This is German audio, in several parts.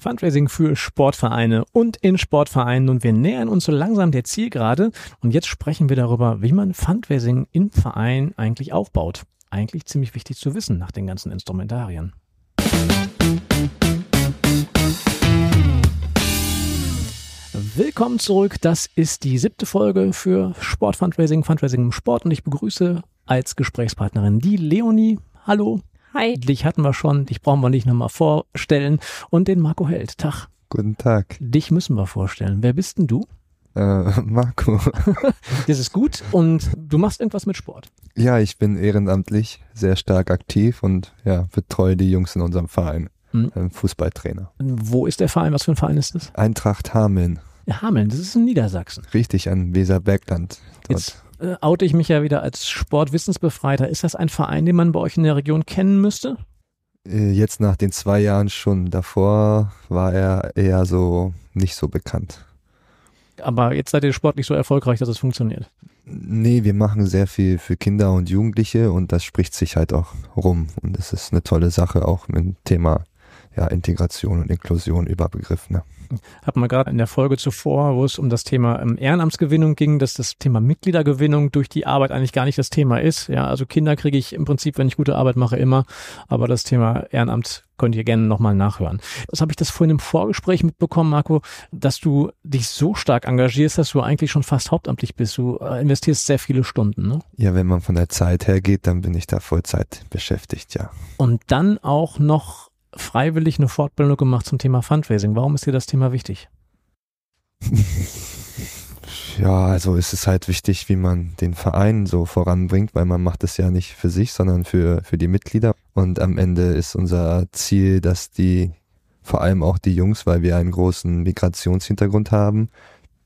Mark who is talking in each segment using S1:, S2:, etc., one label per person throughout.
S1: Fundraising für Sportvereine und in Sportvereinen und wir nähern uns so langsam der Zielgerade und jetzt sprechen wir darüber, wie man Fundraising im Verein eigentlich aufbaut. Eigentlich ziemlich wichtig zu wissen nach den ganzen Instrumentarien. Willkommen zurück. Das ist die siebte Folge für Sportfundraising, Fundraising im Sport und ich begrüße als Gesprächspartnerin die Leonie. Hallo.
S2: Hi.
S1: Dich hatten wir schon, dich brauchen wir nicht nochmal vorstellen. Und den Marco Held. Tag.
S3: Guten Tag.
S1: Dich müssen wir vorstellen. Wer bist denn du?
S3: Äh, Marco.
S1: das ist gut und du machst irgendwas mit Sport.
S3: Ja, ich bin ehrenamtlich sehr stark aktiv und ja, betreue die Jungs in unserem Verein. Mhm. Fußballtrainer.
S1: Wo ist der Verein? Was für ein Verein ist das?
S3: Eintracht Hameln.
S1: Ja, Hameln, das ist in Niedersachsen.
S3: Richtig, an Weserbergland.
S1: Dort. Jetzt oute ich mich ja wieder als Sportwissensbefreiter. Ist das ein Verein, den man bei euch in der Region kennen müsste?
S3: Äh, jetzt nach den zwei Jahren schon. Davor war er eher so nicht so bekannt.
S1: Aber jetzt seid ihr sportlich so erfolgreich, dass es funktioniert.
S3: Nee, wir machen sehr viel für Kinder und Jugendliche und das spricht sich halt auch rum. Und das ist eine tolle Sache auch mit dem Thema ja, Integration und Inklusion überbegriffen. Ne?
S1: Hat man gerade in der Folge zuvor, wo es um das Thema ähm, Ehrenamtsgewinnung ging, dass das Thema Mitgliedergewinnung durch die Arbeit eigentlich gar nicht das Thema ist. Ja, also Kinder kriege ich im Prinzip, wenn ich gute Arbeit mache, immer. Aber das Thema Ehrenamt könnt ihr gerne nochmal nachhören. Das habe ich das vorhin im Vorgespräch mitbekommen, Marco, dass du dich so stark engagierst, dass du eigentlich schon fast hauptamtlich bist. Du äh, investierst sehr viele Stunden, ne?
S3: Ja, wenn man von der Zeit her geht, dann bin ich da Vollzeit beschäftigt, ja.
S1: Und dann auch noch freiwillig eine Fortbildung gemacht zum Thema Fundraising. Warum ist dir das Thema wichtig?
S3: ja, also ist es halt wichtig, wie man den Verein so voranbringt, weil man macht es ja nicht für sich, sondern für, für die Mitglieder. Und am Ende ist unser Ziel, dass die, vor allem auch die Jungs, weil wir einen großen Migrationshintergrund haben,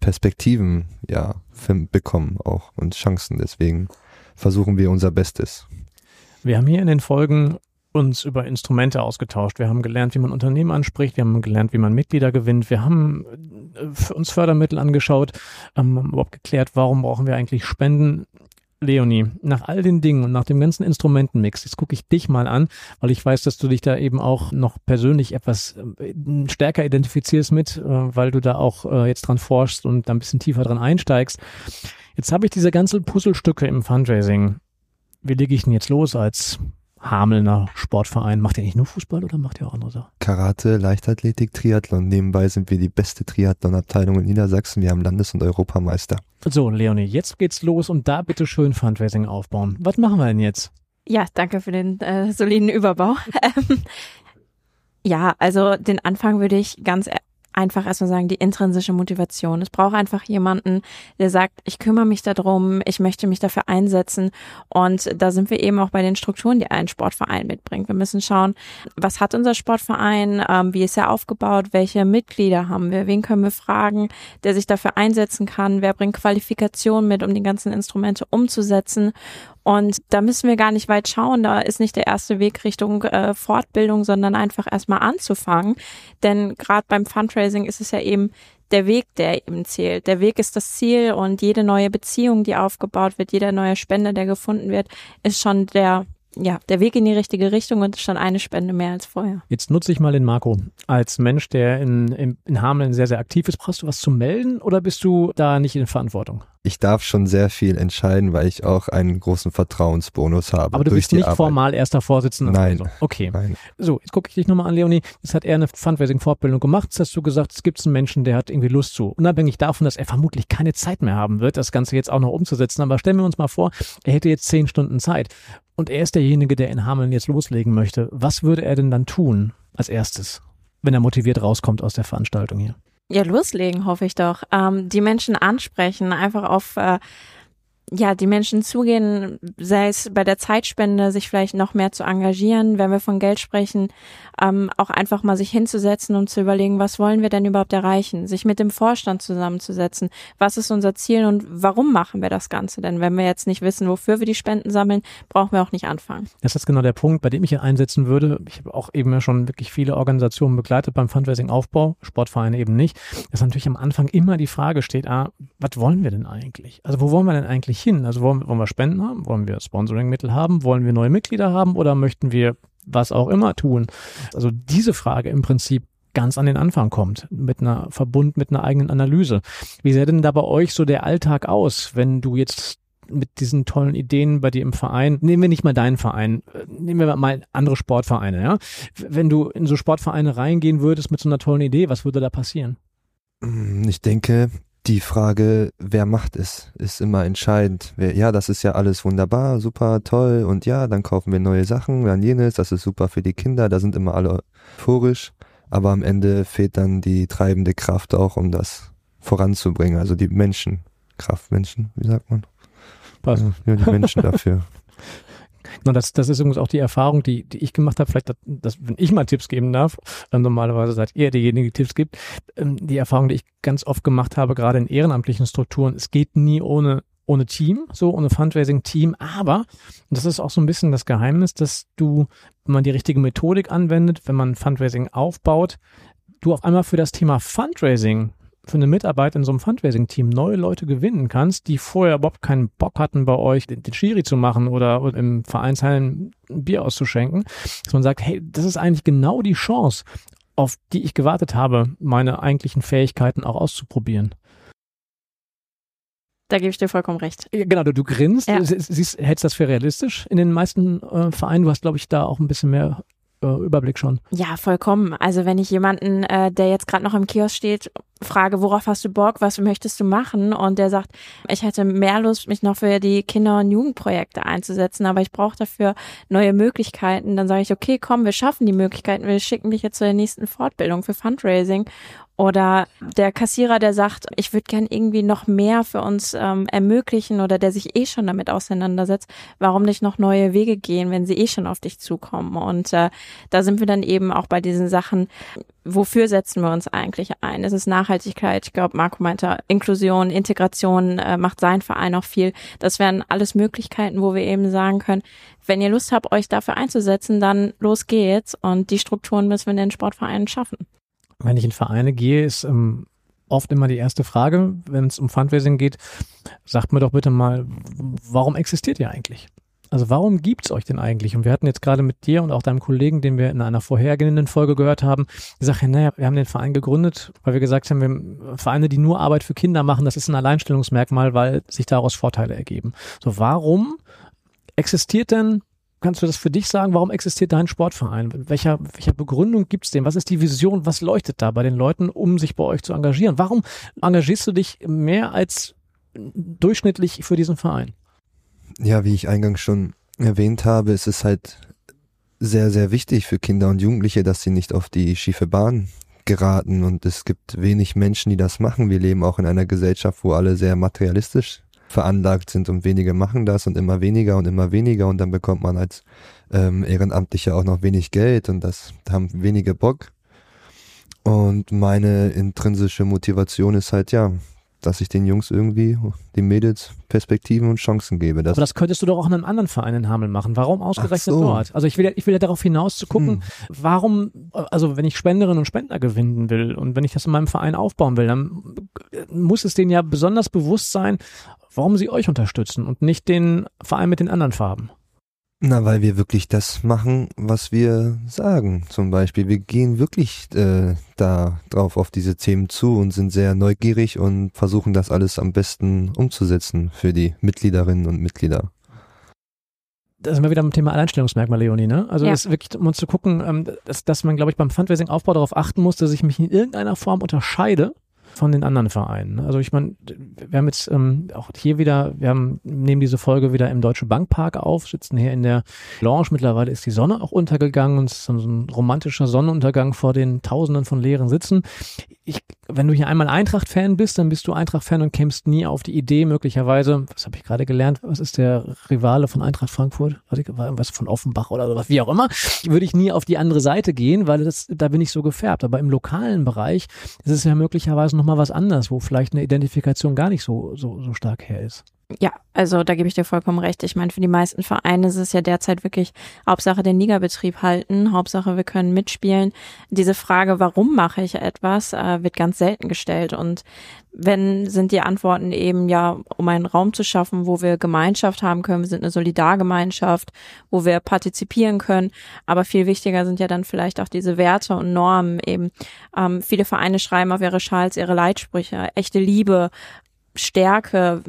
S3: Perspektiven, ja, bekommen auch und Chancen. Deswegen versuchen wir unser Bestes.
S1: Wir haben hier in den Folgen uns über Instrumente ausgetauscht. Wir haben gelernt, wie man Unternehmen anspricht. Wir haben gelernt, wie man Mitglieder gewinnt. Wir haben äh, uns Fördermittel angeschaut, ähm, haben überhaupt geklärt, warum brauchen wir eigentlich Spenden. Leonie, nach all den Dingen und nach dem ganzen Instrumentenmix, jetzt gucke ich dich mal an, weil ich weiß, dass du dich da eben auch noch persönlich etwas äh, stärker identifizierst mit, äh, weil du da auch jetzt dran forschst und da ein bisschen tiefer dran einsteigst. Jetzt habe ich diese ganzen Puzzlestücke im Fundraising. Wie lege ich denn jetzt los als Hamelner Sportverein. Macht ihr nicht nur Fußball oder macht ihr auch andere Sachen?
S3: Karate, Leichtathletik, Triathlon. Nebenbei sind wir die beste Triathlon-Abteilung in Niedersachsen. Wir haben Landes- und Europameister.
S1: So, Leonie, jetzt geht's los und da bitte schön Fundraising aufbauen. Was machen wir denn jetzt?
S2: Ja, danke für den äh, soliden Überbau. ja, also den Anfang würde ich ganz einfach erstmal sagen, die intrinsische Motivation. Es braucht einfach jemanden, der sagt, ich kümmere mich darum, ich möchte mich dafür einsetzen. Und da sind wir eben auch bei den Strukturen, die ein Sportverein mitbringt. Wir müssen schauen, was hat unser Sportverein, ähm, wie ist er aufgebaut, welche Mitglieder haben wir, wen können wir fragen, der sich dafür einsetzen kann, wer bringt Qualifikationen mit, um die ganzen Instrumente umzusetzen. Und da müssen wir gar nicht weit schauen. Da ist nicht der erste Weg Richtung äh, Fortbildung, sondern einfach erstmal anzufangen. Denn gerade beim Fundraising ist es ja eben der Weg, der eben zählt. Der Weg ist das Ziel und jede neue Beziehung, die aufgebaut wird, jeder neue Spender, der gefunden wird, ist schon der ja, der Weg in die richtige Richtung und schon eine Spende mehr als vorher.
S1: Jetzt nutze ich mal den Marco. Als Mensch, der in, in, in Hameln sehr, sehr aktiv ist, brauchst du was zu melden oder bist du da nicht in Verantwortung?
S3: Ich darf schon sehr viel entscheiden, weil ich auch einen großen Vertrauensbonus habe.
S1: Aber du bist nicht Arbeit. formal erster Vorsitzender?
S3: Nein.
S1: So. Okay. Nein. So, jetzt gucke ich dich nochmal an, Leonie. Jetzt hat er eine Fundraising-Fortbildung gemacht. Jetzt hast du gesagt, es gibt einen Menschen, der hat irgendwie Lust zu. Unabhängig davon, dass er vermutlich keine Zeit mehr haben wird, das Ganze jetzt auch noch umzusetzen. Aber stellen wir uns mal vor, er hätte jetzt zehn Stunden Zeit und er ist derjenige, der in Hameln jetzt loslegen möchte. Was würde er denn dann tun als erstes, wenn er motiviert rauskommt aus der Veranstaltung hier?
S2: Ja, loslegen, hoffe ich doch. Ähm, die Menschen ansprechen, einfach auf äh, ja, die Menschen zugehen, sei es bei der Zeitspende, sich vielleicht noch mehr zu engagieren, wenn wir von Geld sprechen, ähm, auch einfach mal sich hinzusetzen und zu überlegen, was wollen wir denn überhaupt erreichen, sich mit dem Vorstand zusammenzusetzen, was ist unser Ziel und warum machen wir das Ganze? Denn wenn wir jetzt nicht wissen, wofür wir die Spenden sammeln, brauchen wir auch nicht anfangen.
S1: Das ist genau der Punkt, bei dem ich hier einsetzen würde. Ich habe auch eben ja schon wirklich viele Organisationen begleitet beim Fundraising-Aufbau, Sportvereine eben nicht, dass natürlich am Anfang immer die Frage steht, ah, was wollen wir denn eigentlich? Also wo wollen wir denn eigentlich hin? Also wollen, wollen wir Spenden haben? Wollen wir Sponsoring-Mittel haben? Wollen wir neue Mitglieder haben? Oder möchten wir was auch immer tun? Also diese Frage im Prinzip ganz an den Anfang kommt, mit einer Verbund mit einer eigenen Analyse. Wie sähe denn da bei euch so der Alltag aus, wenn du jetzt mit diesen tollen Ideen bei dir im Verein, nehmen wir nicht mal deinen Verein, nehmen wir mal andere Sportvereine, ja? Wenn du in so Sportvereine reingehen würdest mit so einer tollen Idee, was würde da passieren?
S3: Mm, ich denke, die Frage, wer macht es, ist immer entscheidend. Ja, das ist ja alles wunderbar, super, toll und ja, dann kaufen wir neue Sachen, dann jenes, das ist super für die Kinder, da sind immer alle euphorisch, aber am Ende fehlt dann die treibende Kraft auch, um das voranzubringen, also die Menschen, Kraftmenschen, wie sagt man?
S1: Passt.
S3: Ja, die Menschen dafür.
S1: Genau, das, das ist übrigens auch die Erfahrung, die, die ich gemacht habe. Vielleicht, dass, wenn ich mal Tipps geben darf, normalerweise seid ihr derjenige, der Tipps gibt. Ähm, die Erfahrung, die ich ganz oft gemacht habe, gerade in ehrenamtlichen Strukturen, es geht nie ohne ohne Team, so ohne Fundraising-Team, aber, und das ist auch so ein bisschen das Geheimnis, dass du, wenn man die richtige Methodik anwendet, wenn man Fundraising aufbaut, du auf einmal für das Thema Fundraising für eine Mitarbeit in so einem Fundraising-Team neue Leute gewinnen kannst, die vorher überhaupt keinen Bock hatten, bei euch den, den Schiri zu machen oder, oder im Vereinsheim ein Bier auszuschenken, dass man sagt, hey, das ist eigentlich genau die Chance, auf die ich gewartet habe, meine eigentlichen Fähigkeiten auch auszuprobieren.
S2: Da gebe ich dir vollkommen recht.
S1: Ja, genau, du, du grinst, ja. siehst, hältst das für realistisch in den meisten äh, Vereinen. Du hast, glaube ich, da auch ein bisschen mehr Überblick schon.
S2: Ja, vollkommen. Also wenn ich jemanden, äh, der jetzt gerade noch im Kiosk steht, frage, worauf hast du Bock, was möchtest du machen? Und der sagt, ich hätte mehr Lust, mich noch für die Kinder- und Jugendprojekte einzusetzen, aber ich brauche dafür neue Möglichkeiten. Dann sage ich, okay, komm, wir schaffen die Möglichkeiten, wir schicken dich jetzt zur nächsten Fortbildung für Fundraising oder der Kassierer, der sagt, ich würde gern irgendwie noch mehr für uns ähm, ermöglichen oder der sich eh schon damit auseinandersetzt, warum nicht noch neue Wege gehen, wenn sie eh schon auf dich zukommen. Und äh, da sind wir dann eben auch bei diesen Sachen, wofür setzen wir uns eigentlich ein? Es ist Nachhaltigkeit, ich glaube, Marco meinte Inklusion, Integration, äh, macht sein Verein auch viel. Das wären alles Möglichkeiten, wo wir eben sagen können, wenn ihr Lust habt, euch dafür einzusetzen, dann los geht's und die Strukturen müssen wir in den Sportvereinen schaffen
S1: wenn ich in Vereine gehe, ist ähm, oft immer die erste Frage, wenn es um Fundraising geht, sagt mir doch bitte mal, warum existiert ihr eigentlich? Also warum gibt's euch denn eigentlich? Und wir hatten jetzt gerade mit dir und auch deinem Kollegen, den wir in einer vorhergehenden Folge gehört haben, gesagt, ja, naja, wir haben den Verein gegründet, weil wir gesagt haben, wir Vereine, die nur Arbeit für Kinder machen, das ist ein Alleinstellungsmerkmal, weil sich daraus Vorteile ergeben. So, warum existiert denn kannst du das für dich sagen? Warum existiert dein Sportverein? Welcher, welcher Begründung gibt es denn? Was ist die Vision? Was leuchtet da bei den Leuten, um sich bei euch zu engagieren? Warum engagierst du dich mehr als durchschnittlich für diesen Verein?
S3: Ja, wie ich eingangs schon erwähnt habe, ist es halt sehr, sehr wichtig für Kinder und Jugendliche, dass sie nicht auf die schiefe Bahn geraten. Und es gibt wenig Menschen, die das machen. Wir leben auch in einer Gesellschaft, wo alle sehr materialistisch veranlagt sind und wenige machen das und immer weniger und immer weniger und dann bekommt man als ähm, Ehrenamtlicher auch noch wenig Geld und das haben wenige Bock. Und meine intrinsische Motivation ist halt, ja, dass ich den Jungs irgendwie, den Mädels Perspektiven und Chancen gebe.
S1: Das Aber das könntest du doch auch in einem anderen Verein in Hameln machen. Warum ausgerechnet so. dort? Also ich will, ja, ich will ja darauf hinaus zu gucken, hm. warum, also wenn ich Spenderinnen und Spender gewinnen will und wenn ich das in meinem Verein aufbauen will, dann muss es denen ja besonders bewusst sein, warum sie euch unterstützen und nicht den Verein mit den anderen Farben.
S3: Na, weil wir wirklich das machen, was wir sagen. Zum Beispiel, wir gehen wirklich äh, da drauf auf diese Themen zu und sind sehr neugierig und versuchen das alles am besten umzusetzen für die Mitgliederinnen und Mitglieder.
S1: Da sind wir wieder beim Thema Alleinstellungsmerkmal, Leonie, ne? Also ja. das ist wirklich, um uns zu gucken, ähm, dass, dass man, glaube ich, beim Fundraising-Aufbau darauf achten muss, dass ich mich in irgendeiner Form unterscheide von den anderen Vereinen. Also ich meine, wir haben jetzt ähm, auch hier wieder, wir haben nehmen diese Folge wieder im Deutsche Bankpark auf, sitzen hier in der Lounge. Mittlerweile ist die Sonne auch untergegangen und es ist so ein romantischer Sonnenuntergang vor den Tausenden von leeren Sitzen. Ich, wenn du hier einmal Eintracht-Fan bist, dann bist du Eintracht-Fan und kämst nie auf die Idee, möglicherweise, was habe ich gerade gelernt, was ist der Rivale von Eintracht Frankfurt? Was von Offenbach oder was, wie auch immer, würde ich nie auf die andere Seite gehen, weil das, da bin ich so gefärbt. Aber im lokalen Bereich ist es ja möglicherweise noch nochmal was anderes, wo vielleicht eine Identifikation gar nicht so, so, so stark her ist.
S2: Ja, also da gebe ich dir vollkommen recht. Ich meine, für die meisten Vereine ist es ja derzeit wirklich Hauptsache den Ligabetrieb halten, Hauptsache wir können mitspielen. Diese Frage, warum mache ich etwas, äh, wird ganz selten gestellt. Und wenn sind die Antworten eben ja, um einen Raum zu schaffen, wo wir Gemeinschaft haben können, wir sind eine Solidargemeinschaft, wo wir partizipieren können. Aber viel wichtiger sind ja dann vielleicht auch diese Werte und Normen eben. Ähm, viele Vereine schreiben auf ihre Schals ihre Leitsprüche, echte Liebe, Stärke,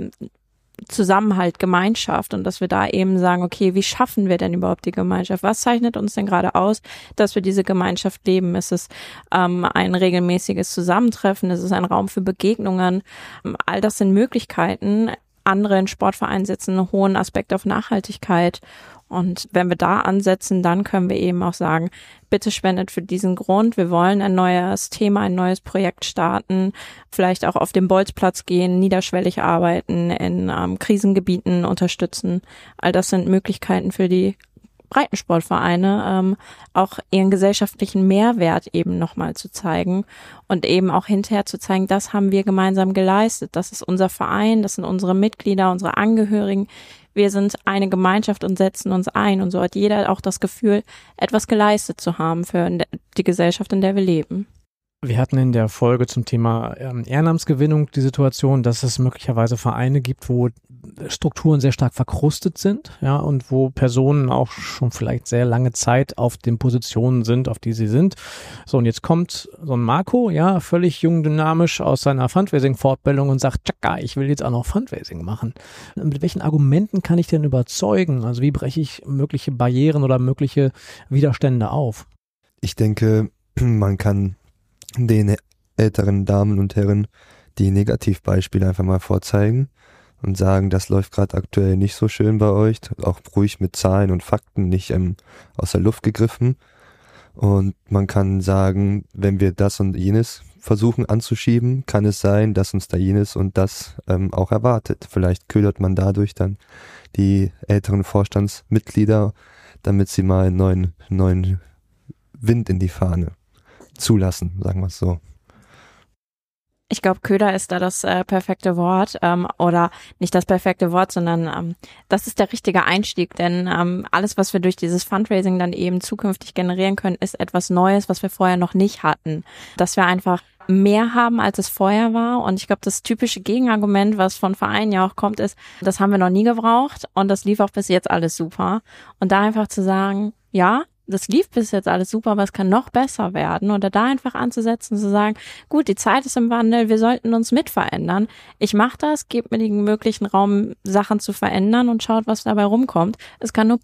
S2: Zusammenhalt, Gemeinschaft und dass wir da eben sagen, okay, wie schaffen wir denn überhaupt die Gemeinschaft? Was zeichnet uns denn gerade aus, dass wir diese Gemeinschaft leben? Ist es ähm, ein regelmäßiges Zusammentreffen? Ist es ein Raum für Begegnungen? All das sind Möglichkeiten. Andere in Sportvereinen setzen einen hohen Aspekt auf Nachhaltigkeit und wenn wir da ansetzen, dann können wir eben auch sagen, bitte spendet für diesen Grund. Wir wollen ein neues Thema, ein neues Projekt starten, vielleicht auch auf dem Bolzplatz gehen, niederschwellig arbeiten, in ähm, Krisengebieten unterstützen. All das sind Möglichkeiten für die Breitensportvereine ähm, auch ihren gesellschaftlichen Mehrwert eben nochmal zu zeigen und eben auch hinterher zu zeigen, das haben wir gemeinsam geleistet. Das ist unser Verein, das sind unsere Mitglieder, unsere Angehörigen, wir sind eine Gemeinschaft und setzen uns ein. Und so hat jeder auch das Gefühl, etwas geleistet zu haben für die Gesellschaft, in der wir leben.
S1: Wir hatten in der Folge zum Thema ähm, Ehrenamtsgewinnung die Situation, dass es möglicherweise Vereine gibt, wo Strukturen sehr stark verkrustet sind, ja, und wo Personen auch schon vielleicht sehr lange Zeit auf den Positionen sind, auf die sie sind. So, und jetzt kommt so ein Marco, ja, völlig jung, dynamisch aus seiner Fundraising-Fortbildung und sagt, tschakka, ich will jetzt auch noch Fundraising machen. Mit welchen Argumenten kann ich denn überzeugen? Also wie breche ich mögliche Barrieren oder mögliche Widerstände auf?
S3: Ich denke, man kann den älteren Damen und Herren die Negativbeispiele einfach mal vorzeigen und sagen, das läuft gerade aktuell nicht so schön bei euch, auch ruhig mit Zahlen und Fakten nicht ähm, aus der Luft gegriffen. Und man kann sagen, wenn wir das und jenes versuchen anzuschieben, kann es sein, dass uns da jenes und das ähm, auch erwartet. Vielleicht ködert man dadurch dann die älteren Vorstandsmitglieder, damit sie mal einen neuen, neuen Wind in die Fahne zulassen, sagen wir es so.
S2: Ich glaube, Köder ist da das äh, perfekte Wort ähm, oder nicht das perfekte Wort, sondern ähm, das ist der richtige Einstieg, denn ähm, alles, was wir durch dieses Fundraising dann eben zukünftig generieren können, ist etwas Neues, was wir vorher noch nicht hatten. Dass wir einfach mehr haben, als es vorher war. Und ich glaube, das typische Gegenargument, was von Vereinen ja auch kommt, ist, das haben wir noch nie gebraucht und das lief auch bis jetzt alles super. Und da einfach zu sagen, ja, das lief bis jetzt alles super, aber es kann noch besser werden. Oder da einfach anzusetzen, zu sagen, gut, die Zeit ist im Wandel, wir sollten uns mit verändern. Ich mache das, gebe mir den möglichen Raum, Sachen zu verändern und schaut, was dabei rumkommt. Es kann nur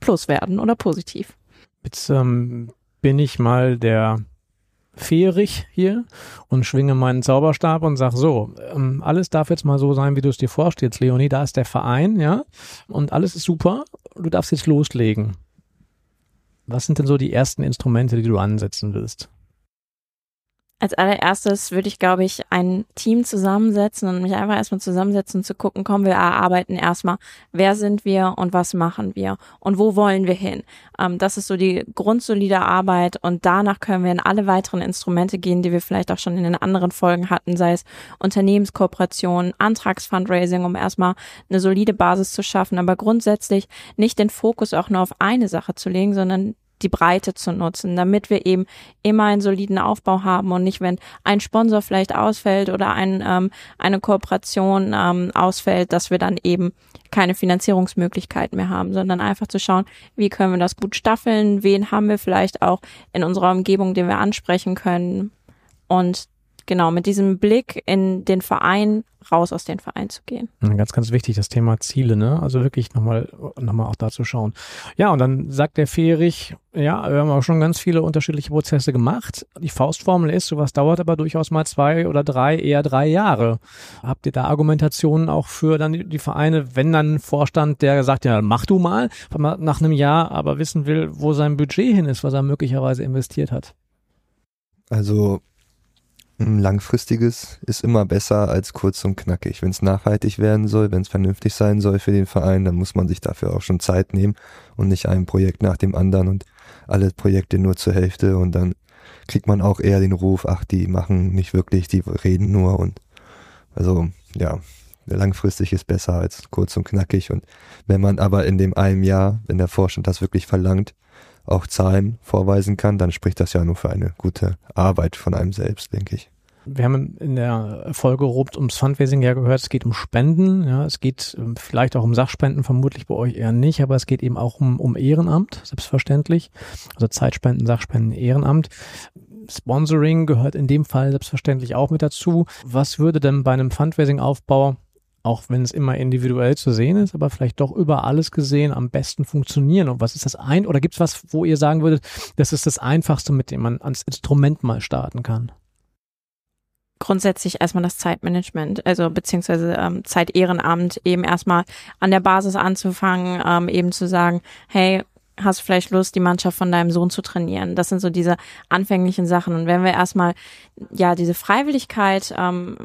S2: Plus werden oder positiv.
S1: Jetzt ähm, bin ich mal der Fährig hier und schwinge meinen Zauberstab und sag so, ähm, alles darf jetzt mal so sein, wie du es dir vorstellst, Leonie, da ist der Verein, ja, und alles ist super, du darfst jetzt loslegen. Was sind denn so die ersten Instrumente, die du ansetzen willst?
S2: Als allererstes würde ich, glaube ich, ein Team zusammensetzen und mich einfach erstmal zusammensetzen zu gucken, kommen wir erarbeiten erstmal, wer sind wir und was machen wir und wo wollen wir hin. Ähm, das ist so die grundsolide Arbeit und danach können wir in alle weiteren Instrumente gehen, die wir vielleicht auch schon in den anderen Folgen hatten, sei es Unternehmenskooperationen, Antragsfundraising, um erstmal eine solide Basis zu schaffen, aber grundsätzlich nicht den Fokus auch nur auf eine Sache zu legen, sondern die Breite zu nutzen, damit wir eben immer einen soliden Aufbau haben und nicht, wenn ein Sponsor vielleicht ausfällt oder ein, ähm, eine Kooperation ähm, ausfällt, dass wir dann eben keine Finanzierungsmöglichkeit mehr haben, sondern einfach zu schauen, wie können wir das gut staffeln, wen haben wir vielleicht auch in unserer Umgebung, den wir ansprechen können und genau mit diesem Blick in den Verein raus aus den Verein zu gehen.
S1: Ganz, ganz wichtig, das Thema Ziele, ne? Also wirklich nochmal, nochmal auch dazu schauen. Ja, und dann sagt der Ferich, ja, wir haben auch schon ganz viele unterschiedliche Prozesse gemacht. Die Faustformel ist, sowas dauert aber durchaus mal zwei oder drei, eher drei Jahre. Habt ihr da Argumentationen auch für dann die Vereine, wenn dann ein Vorstand, der sagt, ja, mach du mal, nach einem Jahr aber wissen will, wo sein Budget hin ist, was er möglicherweise investiert hat?
S3: Also Langfristiges ist immer besser als kurz und knackig. Wenn es nachhaltig werden soll, wenn es vernünftig sein soll für den Verein, dann muss man sich dafür auch schon Zeit nehmen und nicht ein Projekt nach dem anderen und alle Projekte nur zur Hälfte und dann kriegt man auch eher den Ruf, ach, die machen nicht wirklich, die reden nur und also ja, langfristig ist besser als kurz und knackig. Und wenn man aber in dem einen Jahr, wenn der Vorstand das wirklich verlangt, auch Zahlen vorweisen kann, dann spricht das ja nur für eine gute Arbeit von einem selbst, denke ich.
S1: Wir haben in der Folge rund ums Fundraising ja gehört, es geht um Spenden, ja, es geht ähm, vielleicht auch um Sachspenden, vermutlich bei euch eher nicht, aber es geht eben auch um, um Ehrenamt, selbstverständlich. Also Zeitspenden, Sachspenden, Ehrenamt. Sponsoring gehört in dem Fall selbstverständlich auch mit dazu. Was würde denn bei einem Fundraising-Aufbau auch wenn es immer individuell zu sehen ist, aber vielleicht doch über alles gesehen am besten funktionieren? Und was ist das ein? Oder gibt es was, wo ihr sagen würdet, das ist das Einfachste, mit dem man ans Instrument mal starten kann?
S2: Grundsätzlich erstmal das Zeitmanagement, also beziehungsweise ähm, Zeitehrenamt, eben erstmal an der Basis anzufangen, ähm, eben zu sagen, hey, hast du vielleicht Lust, die Mannschaft von deinem Sohn zu trainieren? Das sind so diese anfänglichen Sachen. Und wenn wir erstmal ja diese Freiwilligkeit ähm,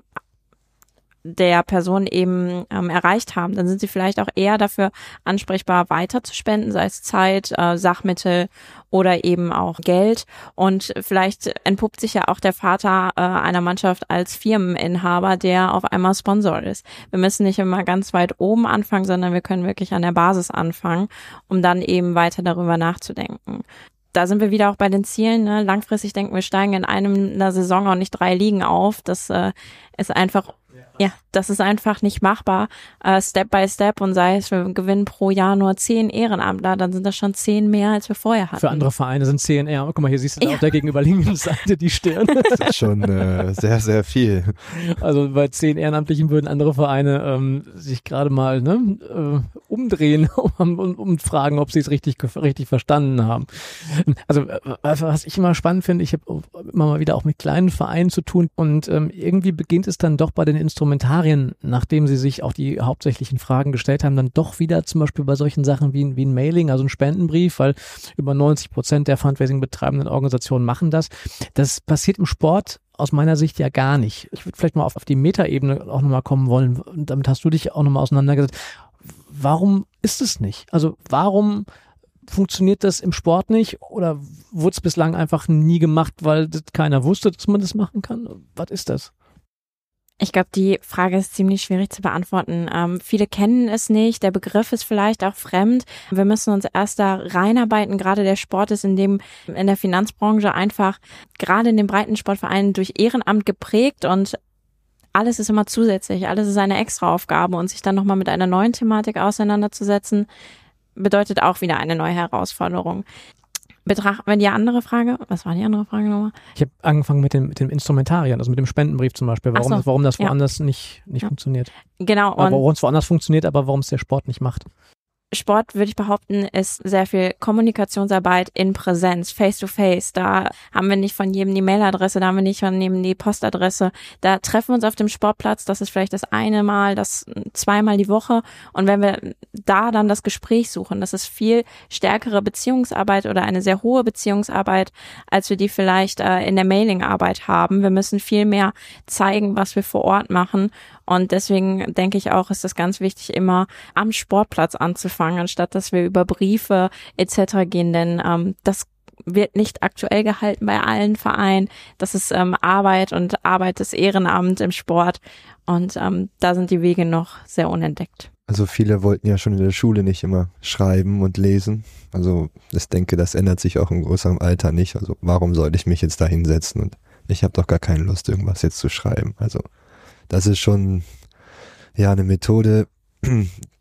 S2: der Person eben ähm, erreicht haben, dann sind sie vielleicht auch eher dafür ansprechbar, weiter zu spenden, sei es Zeit, äh, Sachmittel oder eben auch Geld. Und vielleicht entpuppt sich ja auch der Vater äh, einer Mannschaft als Firmeninhaber, der auf einmal Sponsor ist. Wir müssen nicht immer ganz weit oben anfangen, sondern wir können wirklich an der Basis anfangen, um dann eben weiter darüber nachzudenken da sind wir wieder auch bei den Zielen. Ne? Langfristig denken wir steigen in einem einer Saison auch nicht drei Ligen auf. Das äh, ist einfach ja, das ist einfach nicht machbar. Uh, Step by Step und sei es, wir gewinnen pro Jahr nur zehn Ehrenamtler, dann sind das schon zehn mehr, als wir vorher hatten.
S1: Für andere Vereine sind zehn eher. Guck mal, hier siehst du ja. auf der gegenüberliegenden Seite die Stirn.
S3: Das ist schon äh, sehr, sehr viel.
S1: Also bei zehn Ehrenamtlichen würden andere Vereine ähm, sich gerade mal ne, äh, umdrehen und um, um, fragen, ob sie es richtig, richtig verstanden haben. Also äh, was ich immer spannend finde, ich habe immer mal wieder auch mit kleinen Vereinen zu tun und ähm, irgendwie beginnt es dann doch bei den Instrumentarien, nachdem sie sich auch die hauptsächlichen Fragen gestellt haben, dann doch wieder zum Beispiel bei solchen Sachen wie, wie ein Mailing, also ein Spendenbrief, weil über 90 Prozent der Fundraising betreibenden Organisationen machen das. Das passiert im Sport aus meiner Sicht ja gar nicht. Ich würde vielleicht mal auf, auf die Metaebene auch nochmal kommen wollen. Damit hast du dich auch nochmal auseinandergesetzt. Warum ist es nicht? Also warum funktioniert das im Sport nicht oder wurde es bislang einfach nie gemacht, weil keiner wusste, dass man das machen kann? Was ist das?
S2: Ich glaube, die Frage ist ziemlich schwierig zu beantworten. Ähm, viele kennen es nicht. Der Begriff ist vielleicht auch fremd. Wir müssen uns erst da reinarbeiten. Gerade der Sport ist in dem, in der Finanzbranche einfach, gerade in den breiten Sportvereinen durch Ehrenamt geprägt und alles ist immer zusätzlich. Alles ist eine Extraaufgabe und sich dann nochmal mit einer neuen Thematik auseinanderzusetzen, bedeutet auch wieder eine neue Herausforderung betrachten wir die andere Frage. Was war die andere Frage nochmal?
S1: Ich habe angefangen mit dem, mit dem Instrumentarien, also mit dem Spendenbrief zum Beispiel, warum, so. das, warum das woanders ja. nicht, nicht ja. funktioniert.
S2: Genau.
S1: warum es woanders funktioniert, aber warum es der Sport nicht macht.
S2: Sport, würde ich behaupten, ist sehr viel Kommunikationsarbeit in Präsenz, face to face. Da haben wir nicht von jedem die Mailadresse, da haben wir nicht von jedem die Postadresse. Da treffen wir uns auf dem Sportplatz, das ist vielleicht das eine Mal, das zweimal die Woche. Und wenn wir da dann das Gespräch suchen, das ist viel stärkere Beziehungsarbeit oder eine sehr hohe Beziehungsarbeit, als wir die vielleicht äh, in der Mailingarbeit haben. Wir müssen viel mehr zeigen, was wir vor Ort machen und deswegen denke ich auch, ist es ganz wichtig, immer am Sportplatz anzufangen, anstatt dass wir über Briefe etc. gehen, denn ähm, das wird nicht aktuell gehalten bei allen Vereinen. Das ist ähm, Arbeit und Arbeit ist Ehrenamt im Sport. Und ähm, da sind die Wege noch sehr unentdeckt.
S3: Also viele wollten ja schon in der Schule nicht immer schreiben und lesen. Also ich denke, das ändert sich auch im größeren Alter nicht. Also warum sollte ich mich jetzt da hinsetzen und ich habe doch gar keine Lust, irgendwas jetzt zu schreiben. Also das ist schon ja eine Methode,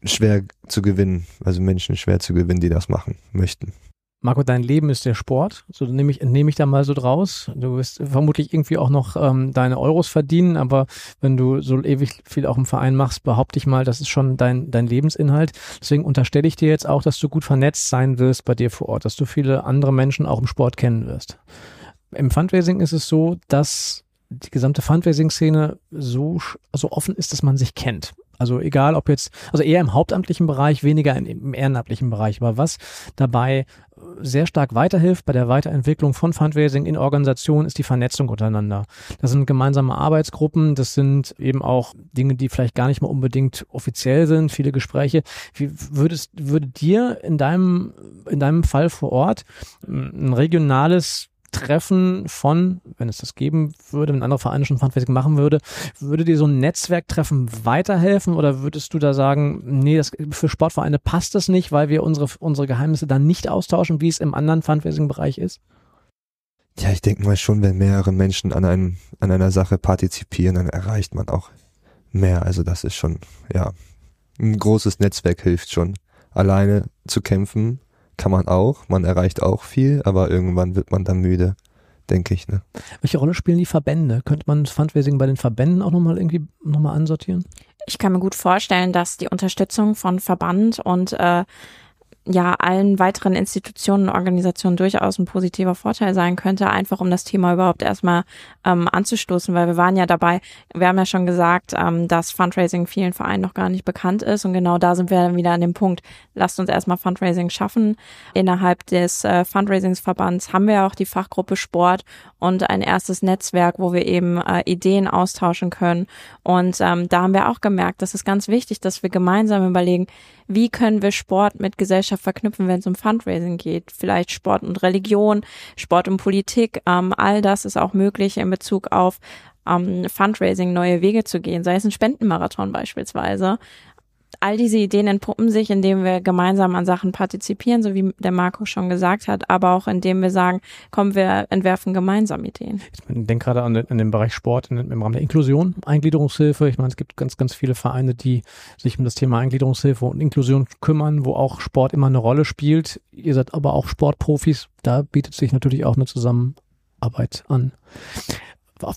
S3: schwer zu gewinnen, also Menschen schwer zu gewinnen, die das machen möchten.
S1: Marco, dein Leben ist der Sport. So nehme ich, nehme ich da mal so draus. Du wirst vermutlich irgendwie auch noch ähm, deine Euros verdienen, aber wenn du so ewig viel auch im Verein machst, behaupte ich mal, das ist schon dein, dein Lebensinhalt. Deswegen unterstelle ich dir jetzt auch, dass du gut vernetzt sein wirst bei dir vor Ort, dass du viele andere Menschen auch im Sport kennen wirst. Im Fundraising ist es so, dass die gesamte Fundraising-Szene so, so offen ist, dass man sich kennt. Also egal, ob jetzt, also eher im hauptamtlichen Bereich, weniger im ehrenamtlichen Bereich. Aber was dabei sehr stark weiterhilft bei der Weiterentwicklung von Fundraising in Organisationen, ist die Vernetzung untereinander. Das sind gemeinsame Arbeitsgruppen, das sind eben auch Dinge, die vielleicht gar nicht mal unbedingt offiziell sind, viele Gespräche. Wie würdest, würde dir in deinem, in deinem Fall vor Ort ein regionales Treffen von, wenn es das geben würde, wenn andere Vereine schon Fundraising machen würde, würde dir so ein Netzwerktreffen weiterhelfen oder würdest du da sagen, nee, das, für Sportvereine passt das nicht, weil wir unsere, unsere Geheimnisse dann nicht austauschen, wie es im anderen Fundraising-Bereich ist?
S3: Ja, ich denke mal schon, wenn mehrere Menschen an einem, an einer Sache partizipieren, dann erreicht man auch mehr. Also das ist schon, ja, ein großes Netzwerk hilft schon. Alleine zu kämpfen kann man auch, man erreicht auch viel, aber irgendwann wird man dann müde, denke ich. Ne?
S1: Welche Rolle spielen die Verbände? Könnte man Fundraising bei den Verbänden auch nochmal irgendwie nochmal ansortieren?
S2: Ich kann mir gut vorstellen, dass die Unterstützung von Verband und äh, ja allen weiteren Institutionen und Organisationen durchaus ein positiver Vorteil sein könnte, einfach um das Thema überhaupt erstmal ähm, anzustoßen, weil wir waren ja dabei, wir haben ja schon gesagt, ähm, dass Fundraising vielen Vereinen noch gar nicht bekannt ist und genau da sind wir dann wieder an dem Punkt, lasst uns erstmal Fundraising schaffen. Innerhalb des äh, Fundraisingsverbands haben wir auch die Fachgruppe Sport und ein erstes Netzwerk, wo wir eben äh, Ideen austauschen können und ähm, da haben wir auch gemerkt, das ist ganz wichtig, dass wir gemeinsam überlegen, wie können wir Sport mit Gesellschaft verknüpfen, wenn es um Fundraising geht. Vielleicht Sport und Religion, Sport und Politik. Ähm, all das ist auch möglich in Bezug auf ähm, Fundraising neue Wege zu gehen, sei es ein Spendenmarathon beispielsweise all diese Ideen entpuppen sich, indem wir gemeinsam an Sachen partizipieren, so wie der Marco schon gesagt hat, aber auch indem wir sagen, komm, wir entwerfen gemeinsam Ideen.
S1: Ich denke gerade an, an, den Bereich Sport in, im Rahmen der Inklusion, Eingliederungshilfe. Ich meine, es gibt ganz, ganz viele Vereine, die sich um das Thema Eingliederungshilfe und Inklusion kümmern, wo auch Sport immer eine Rolle spielt. Ihr seid aber auch Sportprofis. Da bietet sich natürlich auch eine Zusammenarbeit an.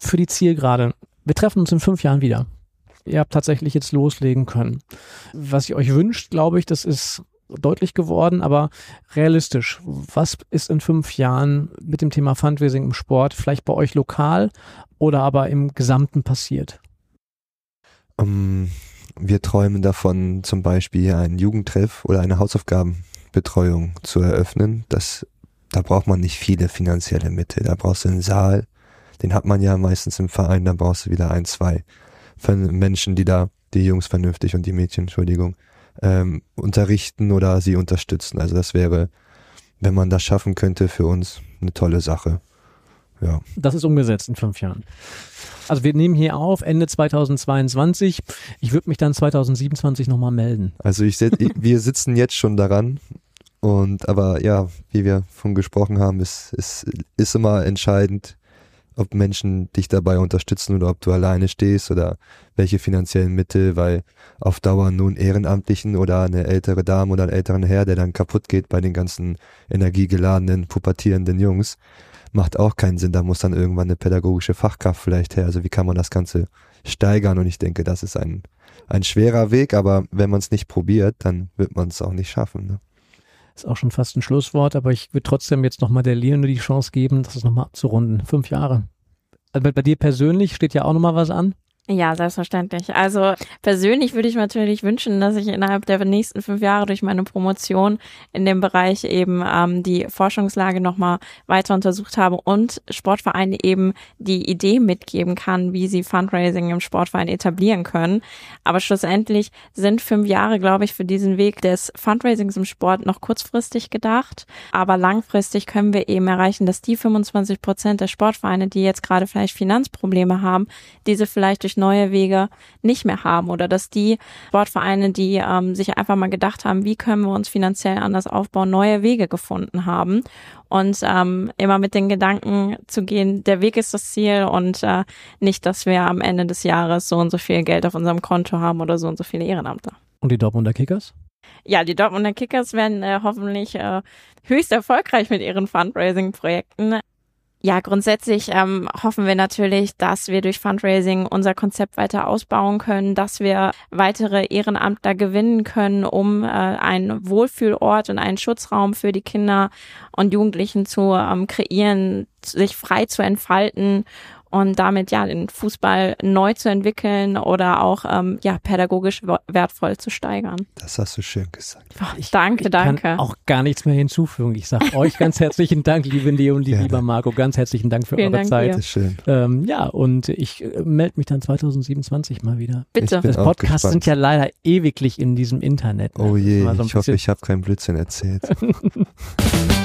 S1: Für die Zielgerade. Wir treffen uns in fünf Jahren wieder ihr habt tatsächlich jetzt loslegen können. Was ihr euch wünscht, glaube ich, das ist deutlich geworden, aber realistisch. Was ist in fünf Jahren mit dem Thema Fundraising im Sport vielleicht bei euch lokal oder aber im Gesamten passiert?
S3: Um, ähm, wir träumen davon, zum Beispiel einen Jugendtreff oder eine Hausaufgabenbetreuung zu eröffnen. Das, da braucht man nicht viele finanzielle Mittel. Da brauchst du einen Saal, den hat man ja meistens im Verein, dann brauchst du wieder ein, zwei Menschen, die da die Jungs vernünftig und die Mädchen, Entschuldigung, ähm, unterrichten oder sie unterstützen. Also das wäre, wenn man das schaffen könnte, für uns eine tolle Sache. Ja.
S1: Das ist umgesetzt in fünf Jahren. Also wir nehmen hier auf Ende 2022. Ich würde mich dann 2027 nochmal melden.
S3: Also ich wir sitzen jetzt schon daran. Und aber ja, wie wir von gesprochen haben, ist, ist, ist immer entscheidend, ob Menschen dich dabei unterstützen oder ob du alleine stehst oder welche finanziellen Mittel, weil auf Dauer nun Ehrenamtlichen oder eine ältere Dame oder einen älteren Herr, der dann kaputt geht bei den ganzen energiegeladenen, pubertierenden Jungs, macht auch keinen Sinn. Da muss dann irgendwann eine pädagogische Fachkraft vielleicht her. Also wie kann man das Ganze steigern? Und ich denke, das ist ein, ein schwerer Weg, aber wenn man es nicht probiert, dann wird man es auch nicht schaffen. Ne?
S1: Ist auch schon fast ein Schlusswort, aber ich würde trotzdem jetzt nochmal der Leone die Chance geben, das nochmal abzurunden. Fünf Jahre. Also bei dir persönlich steht ja auch nochmal was an.
S2: Ja, selbstverständlich. Also persönlich würde ich natürlich wünschen, dass ich innerhalb der nächsten fünf Jahre durch meine Promotion in dem Bereich eben ähm, die Forschungslage nochmal weiter untersucht habe und Sportvereine eben die Idee mitgeben kann, wie sie Fundraising im Sportverein etablieren können. Aber schlussendlich sind fünf Jahre, glaube ich, für diesen Weg des Fundraisings im Sport noch kurzfristig gedacht. Aber langfristig können wir eben erreichen, dass die 25 Prozent der Sportvereine, die jetzt gerade vielleicht Finanzprobleme haben, diese vielleicht durch neue Wege nicht mehr haben oder dass die Sportvereine, die ähm, sich einfach mal gedacht haben, wie können wir uns finanziell anders aufbauen, neue Wege gefunden haben und ähm, immer mit den Gedanken zu gehen, der Weg ist das Ziel und äh, nicht, dass wir am Ende des Jahres so und so viel Geld auf unserem Konto haben oder so und so viele Ehrenamter.
S1: Und die Dortmunder Kickers?
S2: Ja, die Dortmunder Kickers werden äh, hoffentlich äh, höchst erfolgreich mit ihren Fundraising-Projekten. Ja, grundsätzlich ähm, hoffen wir natürlich, dass wir durch Fundraising unser Konzept weiter ausbauen können, dass wir weitere Ehrenamtler gewinnen können, um äh, einen Wohlfühlort und einen Schutzraum für die Kinder und Jugendlichen zu ähm, kreieren, sich frei zu entfalten und damit ja den Fußball neu zu entwickeln oder auch ähm, ja pädagogisch wertvoll zu steigern.
S3: Das hast du schön gesagt.
S2: Ich, danke, danke.
S1: Ich kann auch gar nichts mehr hinzufügen. Ich sage euch ganz herzlichen Dank, liebe Leo und lieber Marco, ganz herzlichen Dank für Vielen eure Dank Zeit.
S3: Dir. Schön.
S1: Ähm, ja, und ich äh, melde mich dann 2027 mal wieder.
S2: Bitte.
S1: Das Podcasts sind ja leider ewiglich in diesem Internet.
S3: Ne? Oh je, so ich hoffe, ich habe keinen Blödsinn erzählt.